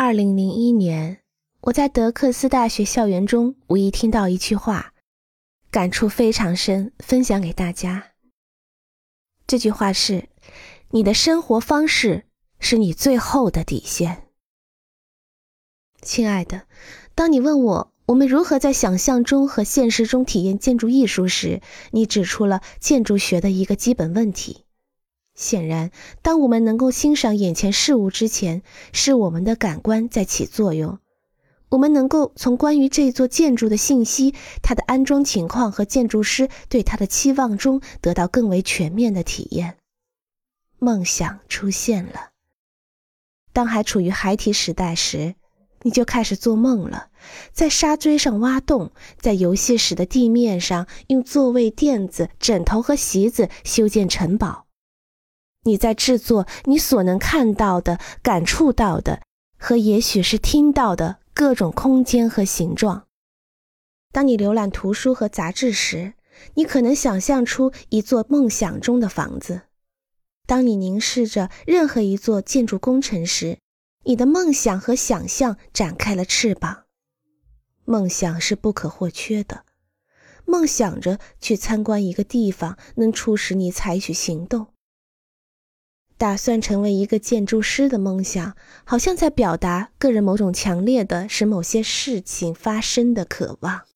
二零零一年，我在德克斯大学校园中无意听到一句话，感触非常深，分享给大家。这句话是：“你的生活方式是你最后的底线。”亲爱的，当你问我我们如何在想象中和现实中体验建筑艺术时，你指出了建筑学的一个基本问题。显然，当我们能够欣赏眼前事物之前，是我们的感官在起作用。我们能够从关于这座建筑的信息、它的安装情况和建筑师对它的期望中得到更为全面的体验。梦想出现了。当还处于孩提时代时，你就开始做梦了，在沙堆上挖洞，在游戏室的地面上用座位垫子、枕头和席子修建城堡。你在制作你所能看到的、感触到的和也许是听到的各种空间和形状。当你浏览图书和杂志时，你可能想象出一座梦想中的房子。当你凝视着任何一座建筑工程时，你的梦想和想象展开了翅膀。梦想是不可或缺的。梦想着去参观一个地方，能促使你采取行动。打算成为一个建筑师的梦想，好像在表达个人某种强烈的使某些事情发生的渴望。